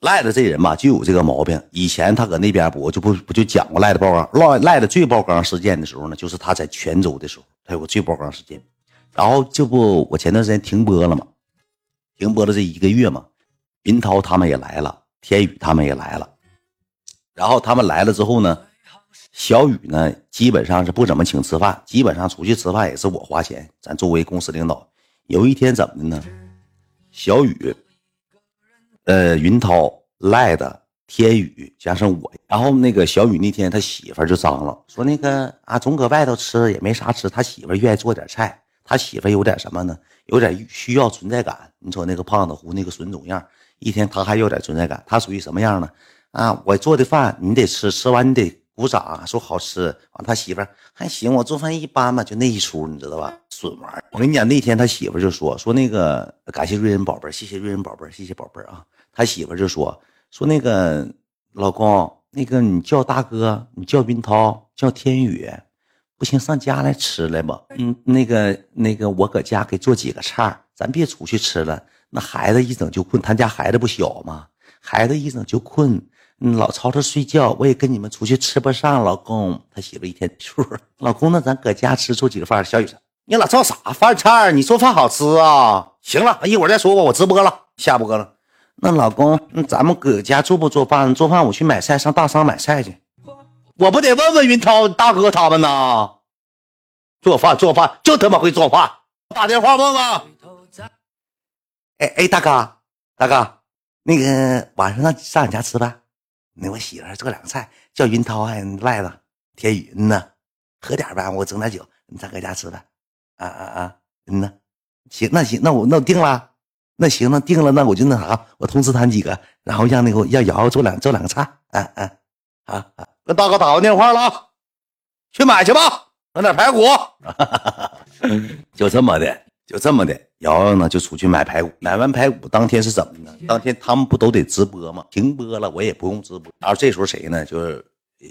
赖的这人吧，就有这个毛病。以前他搁那边不，我就不不就讲过赖的爆缸，赖赖的最爆缸事件的时候呢，就是他在泉州的时候，他有个最爆缸事件。然后这不，我前段时间停播了嘛，停播了这一个月嘛，林涛他们也来了，天宇他们也来了。然后他们来了之后呢，小雨呢，基本上是不怎么请吃饭，基本上出去吃饭也是我花钱。咱作为公司领导，有一天怎么的呢？小雨。呃，云涛、赖的、天宇加上我，然后那个小雨那天他媳妇就张了，说那个啊，总搁外头吃也没啥吃，他媳妇愿意做点菜，他媳妇有点什么呢？有点需要存在感。你瞅那个胖子胡那个损种样，一天他还有点存在感，他属于什么样呢？啊，我做的饭你得吃，吃完你得鼓掌，说好吃。完他媳妇还行，我做饭一般嘛，就那一出，你知道吧？损玩意儿。我跟你讲，那天他媳妇就说说那个感谢瑞恩宝贝谢谢瑞恩宝贝谢谢宝贝啊。他媳妇就说说那个老公，那个你叫大哥，你叫云涛，叫天宇，不行上家来吃来吧。嗯，那个那个我搁家给做几个菜，咱别出去吃了。那孩子一整就困，他家孩子不小吗？孩子一整就困，老吵吵睡觉，我也跟你们出去吃不上。老公，他媳妇一天说，老公，那咱搁家吃做几个饭。小雨说，你老做啥饭菜？你做饭好吃啊？行了，一会儿再说吧，我直播了，下播了。那老公，那咱们搁家做不做饭？做饭我去买菜，上大商买菜去。我不得问问云涛大哥他们呐？做饭做饭就他妈会做饭。打电话问问。哎哎，大哥大哥，那个晚上上上俺家吃饭，那我媳妇做两个菜，叫云涛还赖子天宇嗯呢，喝点呗，我整点酒，你咱搁家吃饭。啊啊啊，嗯呢，行那行那我那我定了。那行，那定了，那我就那啥，我通知他几个，然后让那个让瑶瑶做两做两个菜，嗯嗯，啊啊，跟大哥打个电话了，去买去吧，整点排骨，就这么的，就这么的，瑶瑶呢就出去买排骨，买完排骨当天是怎么呢？当天他们不都得直播吗？停播了，我也不用直播。然后这时候谁呢？就是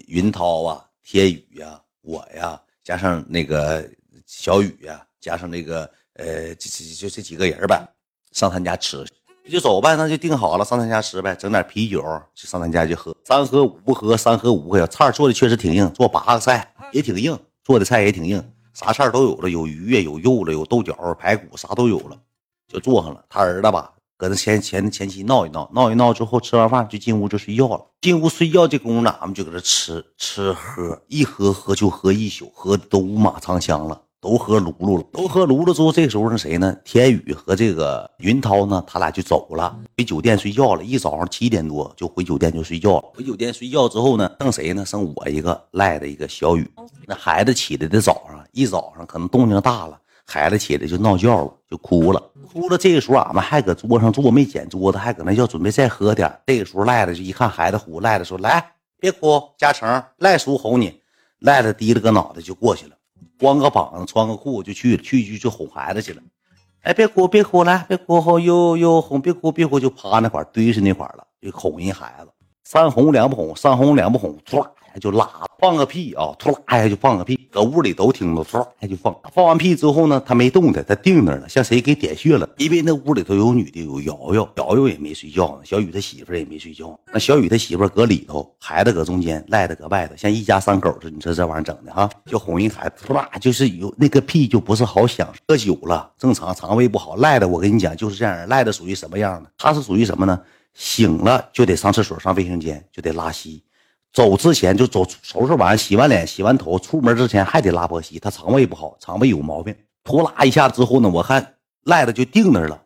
云涛啊，天宇呀，我呀，加上那个小雨呀，加上那个呃，就就这几个人呗。上他家吃，就走呗，那就定好了，上他家吃呗，整点啤酒，就上他家去喝，三喝五不喝，三喝五不喝。菜做的确实挺硬，做八个菜也挺硬，做的菜也挺硬，啥菜都有了，有鱼呀，有肉了，有豆角、排骨，啥都有了，就做上了。他儿子吧，搁那前前前妻闹一闹，闹一闹之后，吃完饭就进屋就睡觉了。进屋睡觉这功夫呢，俺们就搁这吃吃喝，一喝喝就喝一宿，喝的都五马长枪了。都喝噜噜了，都喝噜噜之后，这时候是谁呢？天宇和这个云涛呢，他俩就走了，回酒店睡觉了。一早上七点多就回酒店就睡觉了。回酒店睡觉之后呢，剩谁呢？剩我一个赖的一个小雨。那孩子起来的早上，一早上可能动静大了，孩子起来就闹觉了，就哭了。哭了，这个时候俺们还搁桌上坐，没捡桌子，还搁那要准备再喝点。这个时候赖的就一看孩子哭，赖的说：“来，别哭，嘉诚，赖叔哄你。”赖的低了个脑袋就过去了。光个膀子，穿个裤就去了，去去去哄孩子去了。哎，别哭，别哭，来，别哭，后又又哄，别哭，别哭，就趴那块堆是那块了，就哄人孩子。三哄两不哄，三哄两不哄，唰。就拉放个屁啊，突啦一下就放个屁，搁屋里都听着，突啦一下就放。放完屁之后呢，他没动弹，他定那儿了，像谁给点穴了。因为那屋里头有女的，有瑶瑶，瑶瑶也没睡觉呢。小雨他媳妇也没睡觉。那小雨他媳妇搁里头，孩子搁中间，赖的搁外头，像一家三口似的。你说这玩意儿整的哈，就哄一孩子，突啦就是有那个屁就不是好响。喝酒了，正常肠胃不好，赖的我跟你讲就是这样，赖的属于什么样的？他是属于什么呢？醒了就得上厕所，上卫生间就得拉稀。走之前就走收拾完洗完脸洗完头出门之前还得拉波稀，他肠胃不好，肠胃有毛病。拖拉一下之后呢，我看赖子就定那儿了，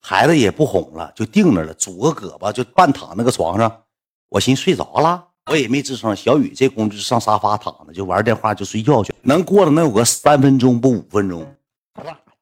孩子也不哄了，就定那儿了，拄个胳膊就半躺那个床上。我寻睡着了，我也没吱声。小雨这功夫上沙发躺着，就玩电话就睡觉去。能过了能有个三分钟不五分钟，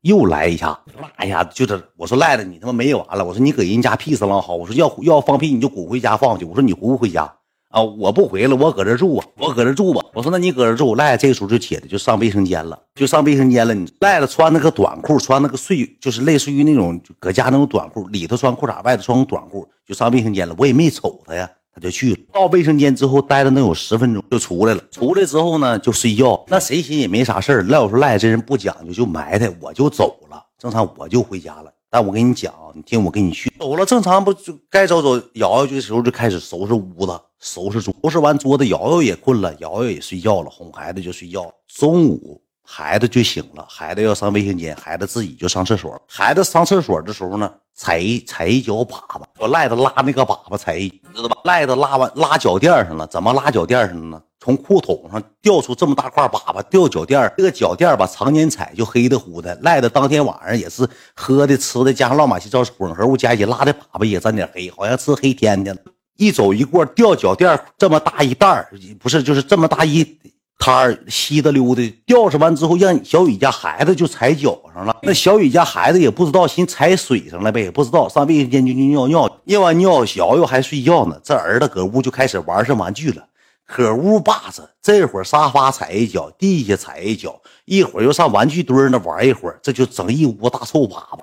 又来一下，拉一下就是我说赖子你他妈没完了。我说你搁人家屁死浪好，我说要要放屁你就滚回家放去。我说你回不回家？啊！我不回了，我搁这住啊，我搁这住吧。我说那你搁这住，赖这个时候就起来就上卫生间了，就上卫生间了。你赖了穿那个短裤，穿那个睡就是类似于那种搁家那种短裤，里头穿裤衩，外头穿短裤，就上卫生间了。我也没瞅他呀，他就去了。到卫生间之后待了能有十分钟，就出来了。出来之后呢，就睡觉。那谁寻也没啥事儿。赖我说赖这人不讲究，就埋汰，我就走了。正常我就回家了。但我跟你讲，你听我跟你去走了，正常不就该走走。瑶瑶这时候就开始收拾屋子，收拾桌，收拾完桌子，瑶瑶也困了，瑶瑶也睡觉了，哄孩子就睡觉。中午孩子就醒了，孩子要上卫生间，孩子自己就上厕所。孩子上厕所的时候呢，踩一踩一脚粑粑，我赖着拉那个粑粑踩，你知道吧？赖着拉完拉脚垫上了，怎么拉脚垫上了呢？从裤筒上掉出这么大块粑粑，掉脚垫这个脚垫吧，常年踩就黑的乎的。赖的当天晚上也是喝的、吃的，加上乱码七糟混合物加一起，拉的粑粑也沾点黑，好像吃黑天的了。一走一过，掉脚垫这么大一袋不是就是这么大一摊儿，稀的溜的。掉上完之后，让小雨家孩子就踩脚上了。那小雨家孩子也不知道，寻踩水上了呗，也不知道上卫生间就去尿尿，尿完尿，瑶瑶还睡觉呢。这儿子搁屋就开始玩上玩具了。可屋霸着，这会儿沙发踩一脚，地下踩一脚，一会儿又上玩具堆那玩一会儿，这就整一屋大臭粑粑。